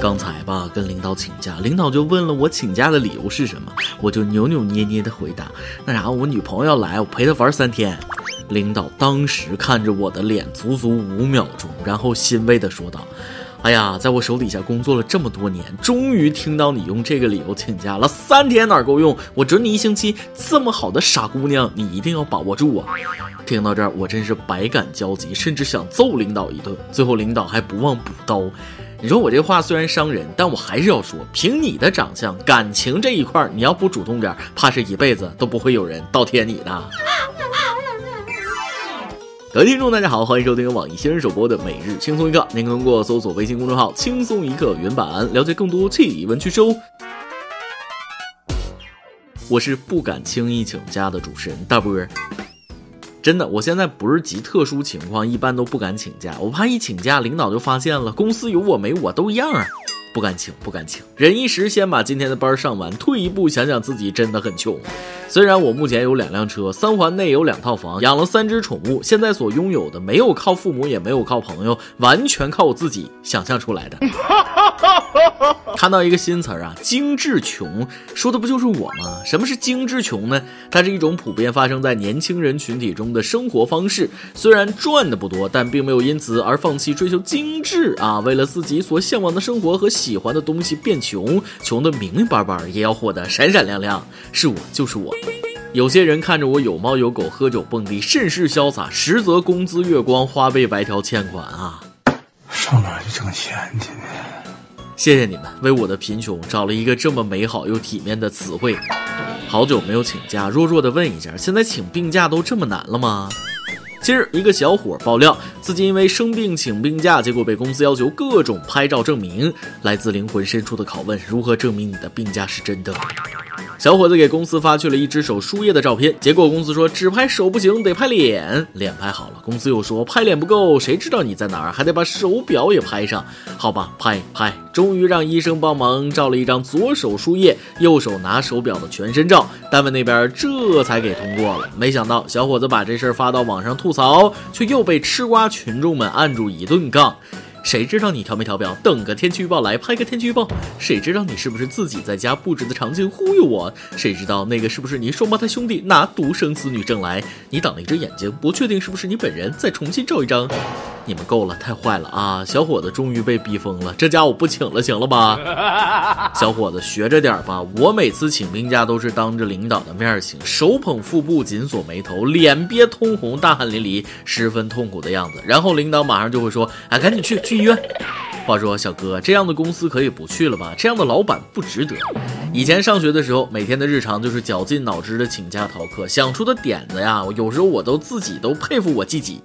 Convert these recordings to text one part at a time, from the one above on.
刚才吧，跟领导请假，领导就问了我请假的理由是什么，我就扭扭捏捏的回答，那啥，我女朋友要来，我陪她玩三天。领导当时看着我的脸，足足五秒钟，然后欣慰的说道：“哎呀，在我手底下工作了这么多年，终于听到你用这个理由请假了。三天哪够用？我准你一星期。这么好的傻姑娘，你一定要把握住啊！”听到这儿，我真是百感交集，甚至想揍领导一顿。最后，领导还不忘补刀。你说我这话虽然伤人，但我还是要说，凭你的长相，感情这一块，你要不主动点，怕是一辈子都不会有人倒贴你的。各位听众，大家好，欢迎收听由网易新闻首播的《每日轻松一刻》，您可通过搜索微信公众号“轻松一刻”原版了解更多气温趋势哦。我是不敢轻易请假的主持人大波儿。真的，我现在不是极特殊情况，一般都不敢请假，我怕一请假，领导就发现了，公司有我没我都一样啊，不敢请，不敢请，忍一时，先把今天的班上完，退一步想想自己真的很穷。虽然我目前有两辆车，三环内有两套房，养了三只宠物，现在所拥有的没有靠父母，也没有靠朋友，完全靠我自己想象出来的。看到一个新词儿啊，精致穷，说的不就是我吗？什么是精致穷呢？它是一种普遍发生在年轻人群体中的生活方式。虽然赚的不多，但并没有因此而放弃追求精致啊。为了自己所向往的生活和喜欢的东西变穷，穷的明明白白，也要活得闪闪亮亮。是我，就是我。有些人看着我有猫有狗，喝酒蹦迪，甚是潇洒，实则工资月光，花呗白条欠款啊！上哪去挣钱去呢？谢谢你们为我的贫穷找了一个这么美好又体面的词汇。好久没有请假，弱弱的问一下，现在请病假都这么难了吗？近日，一个小伙爆料自己因为生病请病假，结果被公司要求各种拍照证明。来自灵魂深处的拷问：如何证明你的病假是真的？小伙子给公司发去了一只手输液的照片，结果公司说只拍手不行，得拍脸。脸拍好了，公司又说拍脸不够，谁知道你在哪儿，还得把手表也拍上。好吧，拍拍，终于让医生帮忙照了一张左手输液、右手拿手表的全身照，单位那边这才给通过了。没想到小伙子把这事儿发到网上吐槽，却又被吃瓜群众们按住一顿杠。谁知道你调没调表？等个天气预报来拍个天气预报。谁知道你是不是自己在家布置的场景忽悠我？谁知道那个是不是你双胞胎兄弟拿独生子女证来？你挡了一只眼睛，不确定是不是你本人，再重新照一张。你们够了，太坏了啊！小伙子终于被逼疯了，这家我不请了，行了吧？小伙子学着点吧，我每次请病假都是当着领导的面请，手捧腹部，紧锁眉头，脸憋通红，大汗淋漓，十分痛苦的样子。然后领导马上就会说：“哎，赶紧去去医院。”话说小哥，这样的公司可以不去了吧？这样的老板不值得。以前上学的时候，每天的日常就是绞尽脑汁的请假逃课，想出的点子呀，有时候我都自己都佩服我自己。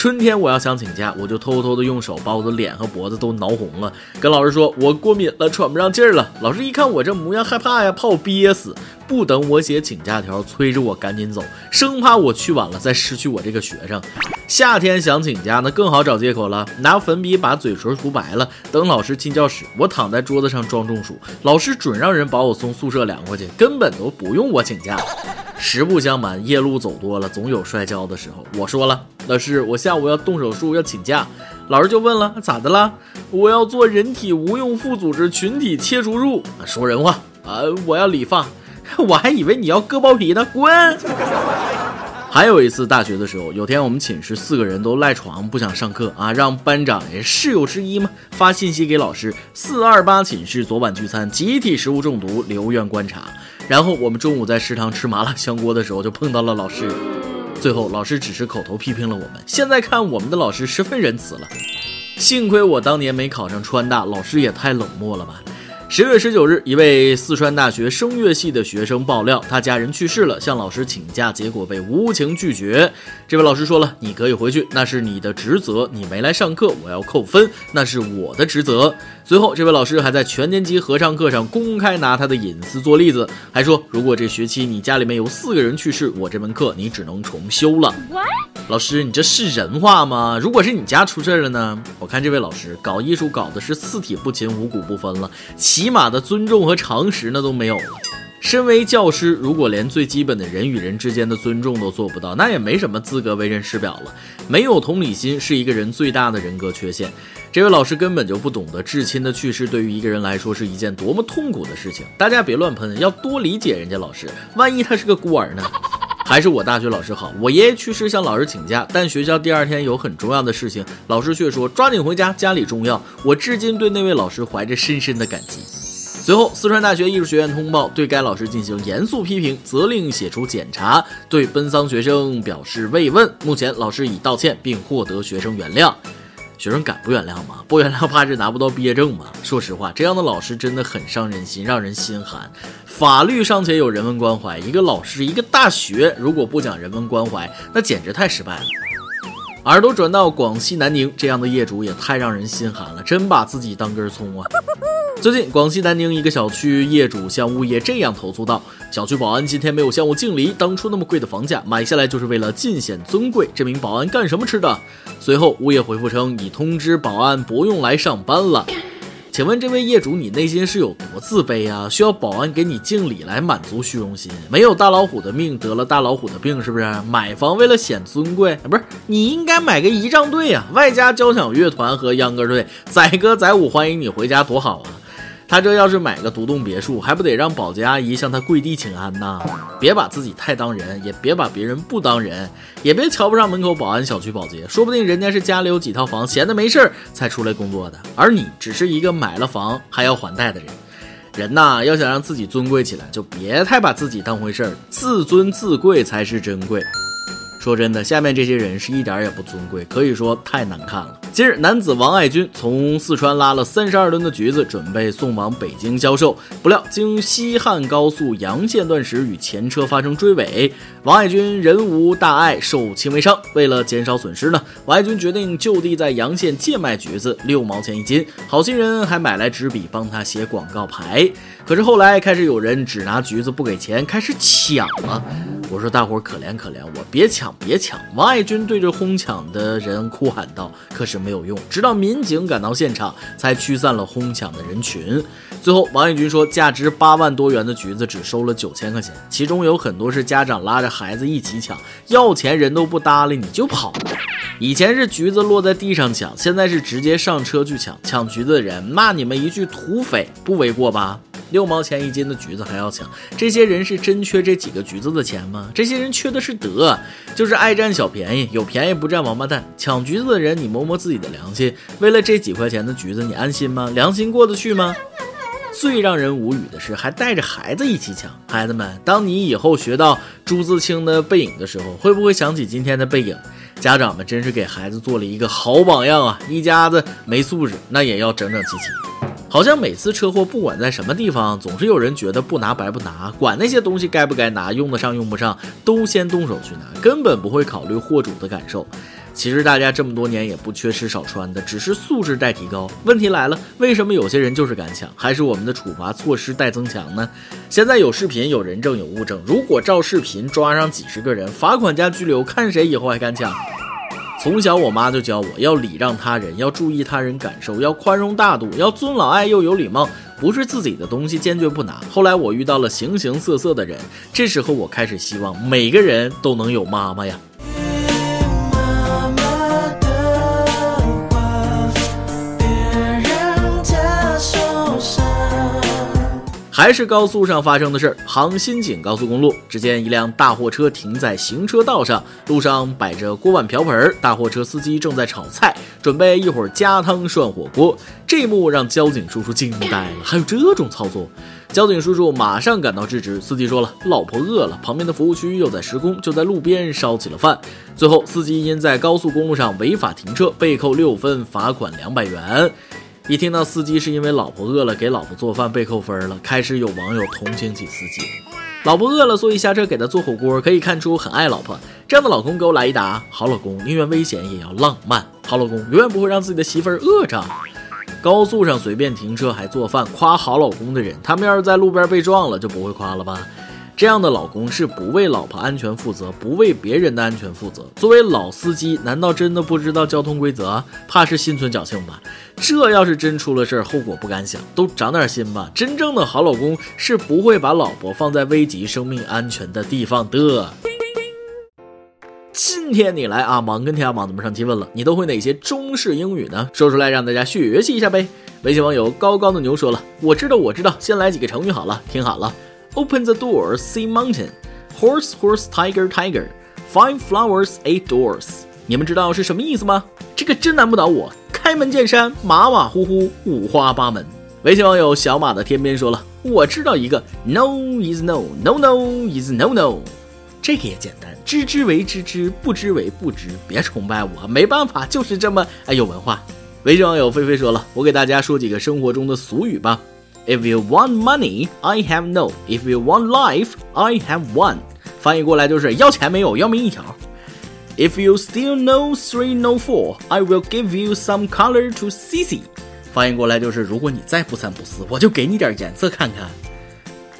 春天我要想请假，我就偷偷的用手把我的脸和脖子都挠红了，跟老师说我过敏了，喘不上气儿了。老师一看我这模样，害怕呀，怕我憋死，不等我写请假条，催着我赶紧走，生怕我去晚了再失去我这个学生。夏天想请假，那更好找借口了，拿粉笔把嘴唇涂白了，等老师进教室，我躺在桌子上装中暑，老师准让人把我送宿舍凉快去，根本都不用我请假。实不相瞒，夜路走多了，总有摔跤的时候。我说了，老师，我下午要动手术，要请假。老师就问了，咋的了？我要做人体无用副组织群体切除术。说人话啊！我要理发，我还以为你要割包皮呢。滚！还有一次大学的时候，有天我们寝室四个人都赖床不想上课啊，让班长也室友之一嘛发信息给老师：四二八寝室昨晚聚餐，集体食物中毒，留院观察。然后我们中午在食堂吃麻辣香锅的时候，就碰到了老师。最后老师只是口头批评了我们。现在看我们的老师十分仁慈了。幸亏我当年没考上川大，老师也太冷漠了吧。十月十九日，一位四川大学声乐系的学生爆料，他家人去世了，向老师请假，结果被无情拒绝。这位老师说了：“你可以回去，那是你的职责。你没来上课，我要扣分，那是我的职责。”随后，这位老师还在全年级合唱课上公开拿他的隐私做例子，还说：“如果这学期你家里面有四个人去世，我这门课你只能重修了。”老师，你这是人话吗？如果是你家出事了呢？我看这位老师搞艺术搞的是四体不勤五谷不分了，起码的尊重和常识那都没有了。身为教师，如果连最基本的人与人之间的尊重都做不到，那也没什么资格为人师表了。没有同理心是一个人最大的人格缺陷。这位老师根本就不懂得至亲的去世对于一个人来说是一件多么痛苦的事情。大家别乱喷，要多理解人家老师。万一他是个孤儿呢？还是我大学老师好。我爷爷去世向老师请假，但学校第二天有很重要的事情，老师却说抓紧回家，家里重要。我至今对那位老师怀着深深的感激。随后，四川大学艺术学院通报对该老师进行严肃批评，责令写出检查，对奔丧学生表示慰问。目前，老师已道歉并获得学生原谅。学生敢不原谅吗？不原谅怕是拿不到毕业证吗？说实话，这样的老师真的很伤人心，让人心寒。法律尚且有人文关怀，一个老师，一个大学，如果不讲人文关怀，那简直太失败了。耳朵转到广西南宁，这样的业主也太让人心寒了，真把自己当根葱啊！最近，广西南宁一个小区业主向物业这样投诉道：“小区保安今天没有向我敬礼，当初那么贵的房价买下来就是为了尽显尊贵。这名保安干什么吃的？”随后，物业回复称已通知保安不用来上班了。请问这位业主，你内心是有多自卑啊？需要保安给你敬礼来满足虚荣心？没有大老虎的命，得了大老虎的病，是不是？买房为了显尊贵啊？不是，你应该买个仪仗队啊，外加交响乐团和秧歌队，载歌载舞欢迎你回家，多好啊！他这要是买个独栋别墅，还不得让保洁阿姨向他跪地请安呐？别把自己太当人，也别把别人不当人，也别瞧不上门口保安、小区保洁，说不定人家是家里有几套房，闲的没事儿才出来工作的，而你只是一个买了房还要还贷的人。人呐，要想让自己尊贵起来，就别太把自己当回事儿，自尊自贵才是珍贵。说真的，下面这些人是一点也不尊贵，可以说太难看了。近日，男子王爱军从四川拉了三十二吨的橘子，准备送往北京销售，不料经西汉高速阳县段时与前车发生追尾。王爱军人无大碍，受轻微伤。为了减少损失呢，王爱军决定就地在阳县贱卖橘子，六毛钱一斤。好心人还买来纸笔帮他写广告牌。可是后来开始有人只拿橘子不给钱，开始抢了。我说大伙儿可怜可怜我，别抢别抢！王爱军对着哄抢的人哭喊道。可是没有用，直到民警赶到现场，才驱散了哄抢的人群。最后，王爱军说，价值八万多元的橘子只收了九千块钱，其中有很多是家长拉着孩子一起抢，要钱人都不搭理你就跑。以前是橘子落在地上抢，现在是直接上车去抢。抢橘子的人骂你们一句土匪，不为过吧？六毛钱一斤的橘子还要抢，这些人是真缺这几个橘子的钱吗？这些人缺的是德，就是爱占小便宜，有便宜不占王八蛋。抢橘子的人，你摸摸自己的良心，为了这几块钱的橘子，你安心吗？良心过得去吗？最让人无语的是，还带着孩子一起抢。孩子们，当你以后学到朱自清的《背影》的时候，会不会想起今天的背影？家长们真是给孩子做了一个好榜样啊！一家子没素质，那也要整整齐齐。好像每次车祸，不管在什么地方，总是有人觉得不拿白不拿，管那些东西该不该拿，用得上用不上，都先动手去拿，根本不会考虑货主的感受。其实大家这么多年也不缺吃少穿的，只是素质待提高。问题来了，为什么有些人就是敢抢？还是我们的处罚措施待增强呢？现在有视频、有人证、有物证，如果照视频抓上几十个人，罚款加拘留，看谁以后还敢抢？从小，我妈就教我要礼让他人，要注意他人感受，要宽容大度，要尊老爱幼有礼貌，不是自己的东西坚决不拿。后来我遇到了形形色色的人，这时候我开始希望每个人都能有妈妈呀。还是高速上发生的事儿，杭新景高速公路，只见一辆大货车停在行车道上，路上摆着锅碗瓢盆，大货车司机正在炒菜，准备一会儿加汤涮火锅。这一幕让交警叔叔惊呆了，还有这种操作！交警叔叔马上赶到制止，司机说了，老婆饿了，旁边的服务区又在施工，就在路边烧起了饭。最后，司机因在高速公路上违法停车，被扣六分，罚款两百元。一听到司机是因为老婆饿了给老婆做饭被扣分了，开始有网友同情起司机。老婆饿了，所以下车给他做火锅，可以看出很爱老婆。这样的老公给我来一打，好老公宁愿危险也要浪漫，好老公永远不会让自己的媳妇儿饿着。高速上随便停车还做饭，夸好老公的人，他们要是在路边被撞了就不会夸了吧？这样的老公是不为老婆安全负责，不为别人的安全负责。作为老司机，难道真的不知道交通规则？怕是心存侥幸吧？这要是真出了事儿，后果不敢想。都长点心吧！真正的好老公是不会把老婆放在危及生命安全的地方的。今天你来啊，忙跟天涯网怎么上期问了，你都会哪些中式英语呢？说出来让大家学习一下呗。微信网友高高的牛说了，我知道，我知道，先来几个成语好了，听好了。Open the door, see mountain. Horse, horse, tiger, tiger. Five flowers, eight doors. 你们知道是什么意思吗？这个真难不倒我。开门见山，马马虎虎，五花八门。微信网友小马的天边说了，我知道一个，No is no, no no is no no。这个也简单，知之为知之，不知为不知。别崇拜我，没办法，就是这么哎有文化。微信网友菲菲说了，我给大家说几个生活中的俗语吧。If you want money, I have no. If you want life, I have one. 翻译过来就是要钱没有，要命一条。If you still know three, no four, I will give you some color to see see. 翻译过来就是如果你再不三不四，我就给你点颜色看看。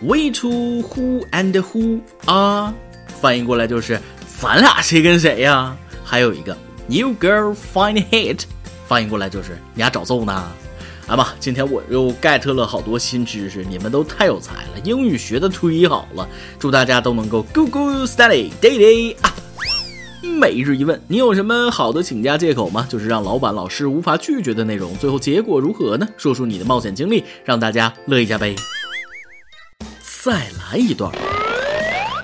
We two who and who are？翻译过来就是咱俩谁跟谁呀？还有一个 You girl find hit，翻译过来就是你俩找揍呢。 来吧，今天我又 get 了好多新知识，你们都太有才了，英语学的忒好了。祝大家都能够 go go study daily 啊！每日一问，你有什么好的请假借口吗？就是让老板、老师无法拒绝的内容。最后结果如何呢？说出你的冒险经历，让大家乐一下呗。再来一段。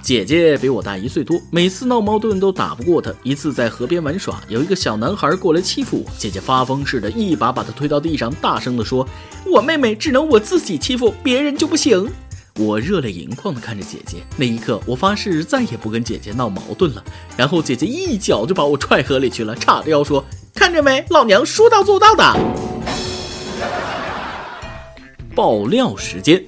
姐姐比我大一岁多，每次闹矛盾都打不过她。一次在河边玩耍，有一个小男孩过来欺负我，姐姐发疯似的，一把把他推到地上，大声地说：“我妹妹只能我自己欺负，别人就不行。”我热泪盈眶地看着姐姐，那一刻我发誓再也不跟姐姐闹矛盾了。然后姐姐一脚就把我踹河里去了，叉着腰说：“看着没，老娘说到做到的。”爆料时间。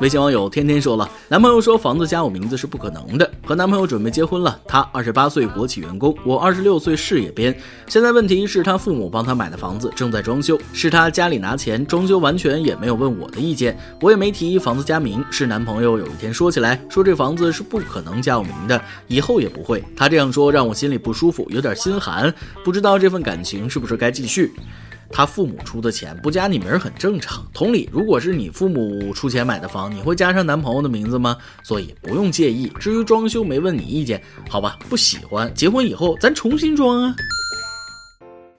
微信网友天天说了，男朋友说房子加我名字是不可能的。和男朋友准备结婚了，他二十八岁国企员工，我二十六岁事业编。现在问题是他父母帮他买的房子正在装修，是他家里拿钱装修，完全也没有问我的意见，我也没提房子加名。是男朋友有一天说起来，说这房子是不可能加我名的，以后也不会。他这样说让我心里不舒服，有点心寒，不知道这份感情是不是该继续。他父母出的钱不加你名很正常。同理，如果是你父母出钱买的房，你会加上男朋友的名字吗？所以不用介意。至于装修，没问你意见，好吧？不喜欢，结婚以后咱重新装啊。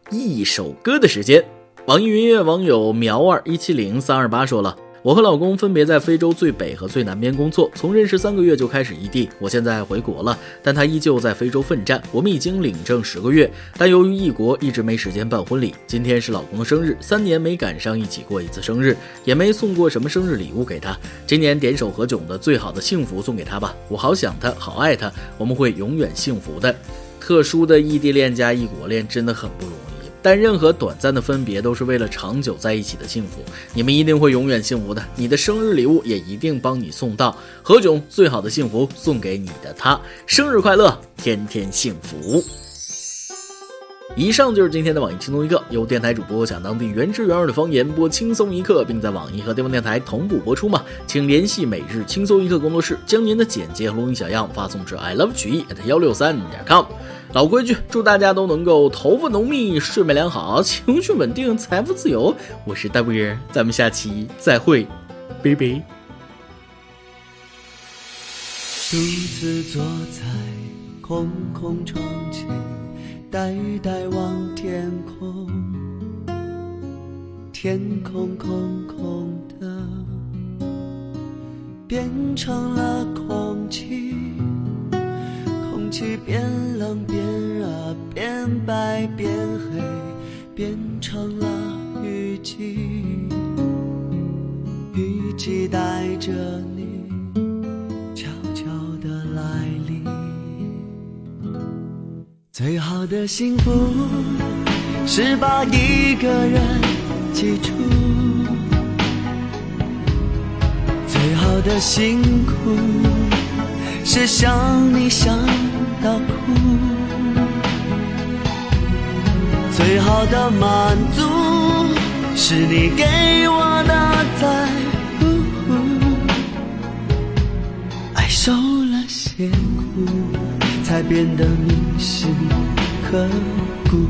一首歌的时间，网易云音乐网友苗二一七零三二八说了。我和老公分别在非洲最北和最南边工作，从认识三个月就开始异地。我现在回国了，但他依旧在非洲奋战。我们已经领证十个月，但由于异国，一直没时间办婚礼。今天是老公的生日，三年没赶上一起过一次生日，也没送过什么生日礼物给他。今年点首何炅的最好的幸福送给他吧，我好想他，好爱他，我们会永远幸福的。特殊的异地恋加异国恋真的很不容易。但任何短暂的分别都是为了长久在一起的幸福，你们一定会永远幸福的。你的生日礼物也一定帮你送到。何炅最好的幸福送给你的他，生日快乐，天天幸福。以上就是今天的网易轻松一刻，由电台主播讲当地原汁原味的方言播轻松一刻，并在网易和地方电台同步播出吗？请联系每日轻松一刻工作室，将您的简介和录音小样发送至 i love 曲艺 at 幺六三点 com。老规矩，祝大家都能够头发浓密、睡眠良好、情绪稳定、财富自由。我是大贵人，咱们下期再会，拜拜。独自坐在空空窗前，呆呆望天空，天空空空的，变成了空气。气变冷变热变白变黑，变成了雨季。雨季带着你悄悄的来临。最好的幸福是把一个人记住。最好的辛苦是想你想。到哭，最好的满足是你给我的在乎。爱受了些苦，才变得铭心刻骨。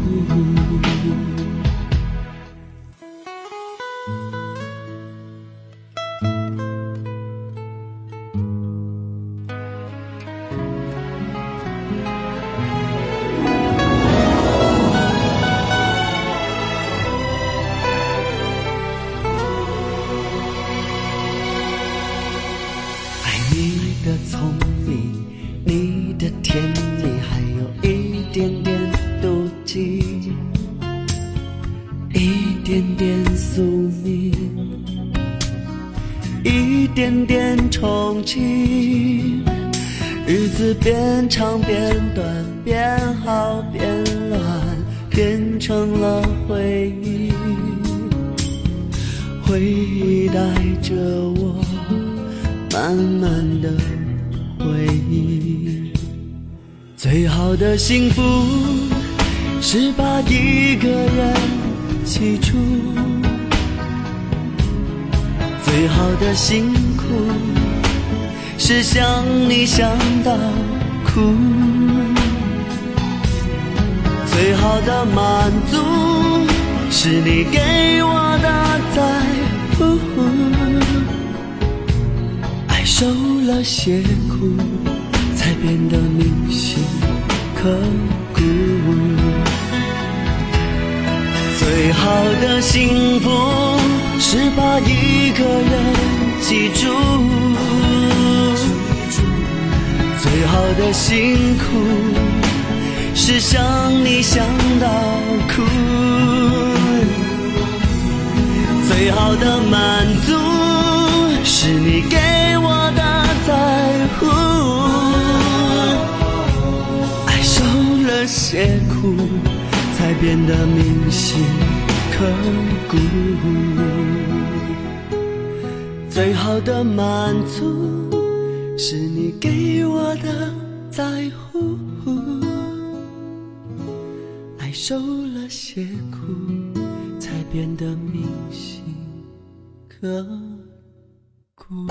一点点憧憬。日子变长变短，变好变乱，变成了回忆，回忆带着我。慢慢的回忆，最好的幸福是把一个人记住，最好的辛苦是想你想到哭，最好的满足是你给我的在乎。爱受了些苦，才变得铭心刻骨。最好的幸福是把一个人记住，最好的辛苦是想你想到哭，最好的满足是你给我的在乎。爱受了些苦，才变得铭心刻骨。最好的满足是你给我的在乎。爱受了些苦，才变得铭心刻骨。